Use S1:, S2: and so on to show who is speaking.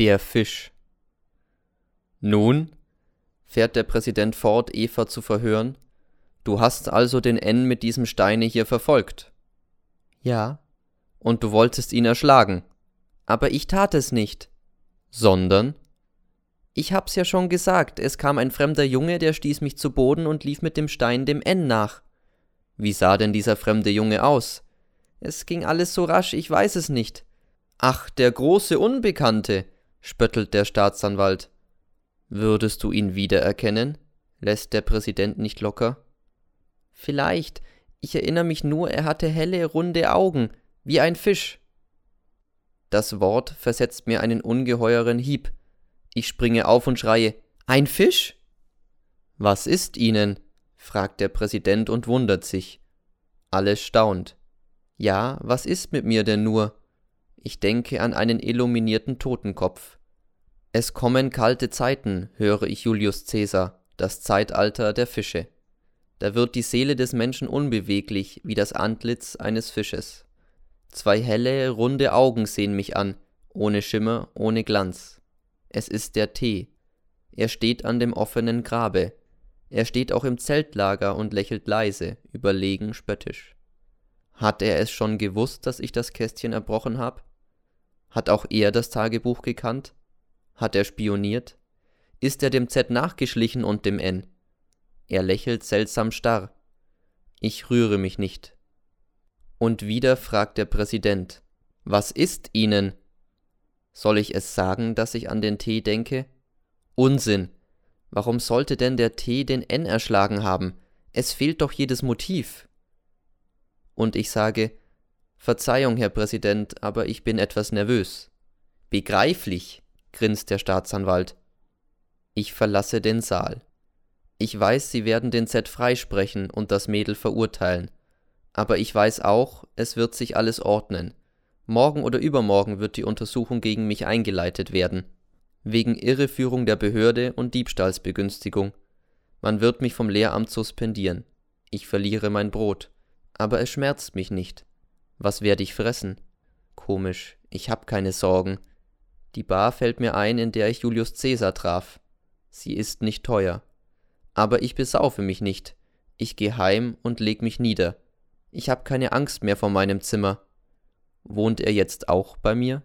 S1: Der Fisch. Nun, fährt der Präsident fort, Eva zu verhören, du hast also den N mit diesem Steine hier verfolgt. Ja. Und du wolltest ihn erschlagen. Aber ich tat es nicht. Sondern? Ich hab's ja schon gesagt, es kam ein fremder Junge, der stieß mich zu Boden und lief mit dem Stein dem N nach. Wie sah denn dieser fremde Junge aus? Es ging alles so rasch, ich weiß es nicht. Ach, der große Unbekannte, spöttelt der Staatsanwalt. Würdest du ihn wiedererkennen? lässt der Präsident nicht locker. Vielleicht. Ich erinnere mich nur, er hatte helle, runde Augen, wie ein Fisch. Das Wort versetzt mir einen ungeheuren Hieb. Ich springe auf und schreie Ein Fisch? Was ist Ihnen? fragt der Präsident und wundert sich. Alles staunt. Ja, was ist mit mir denn nur? Ich denke an einen illuminierten Totenkopf. Es kommen kalte Zeiten, höre ich Julius Caesar, das Zeitalter der Fische. Da wird die Seele des Menschen unbeweglich wie das Antlitz eines Fisches. Zwei helle, runde Augen sehen mich an, ohne Schimmer, ohne Glanz. Es ist der Tee. Er steht an dem offenen Grabe. Er steht auch im Zeltlager und lächelt leise, überlegen, spöttisch. Hat er es schon gewusst, dass ich das Kästchen erbrochen hab? Hat auch er das Tagebuch gekannt? Hat er spioniert? Ist er dem Z nachgeschlichen und dem N? Er lächelt seltsam starr. Ich rühre mich nicht. Und wieder fragt der Präsident, was ist Ihnen? Soll ich es sagen, dass ich an den T denke? Unsinn. Warum sollte denn der T den N erschlagen haben? Es fehlt doch jedes Motiv. Und ich sage, Verzeihung, Herr Präsident, aber ich bin etwas nervös. Begreiflich, grinst der Staatsanwalt. Ich verlasse den Saal. Ich weiß, Sie werden den Z freisprechen und das Mädel verurteilen. Aber ich weiß auch, es wird sich alles ordnen. Morgen oder übermorgen wird die Untersuchung gegen mich eingeleitet werden. Wegen Irreführung der Behörde und Diebstahlsbegünstigung. Man wird mich vom Lehramt suspendieren. Ich verliere mein Brot. Aber es schmerzt mich nicht. Was werde ich fressen? Komisch, ich hab keine Sorgen. Die Bar fällt mir ein, in der ich Julius Caesar traf. Sie ist nicht teuer. Aber ich besaufe mich nicht. Ich geh heim und leg mich nieder. Ich hab keine Angst mehr vor meinem Zimmer. Wohnt er jetzt auch bei mir?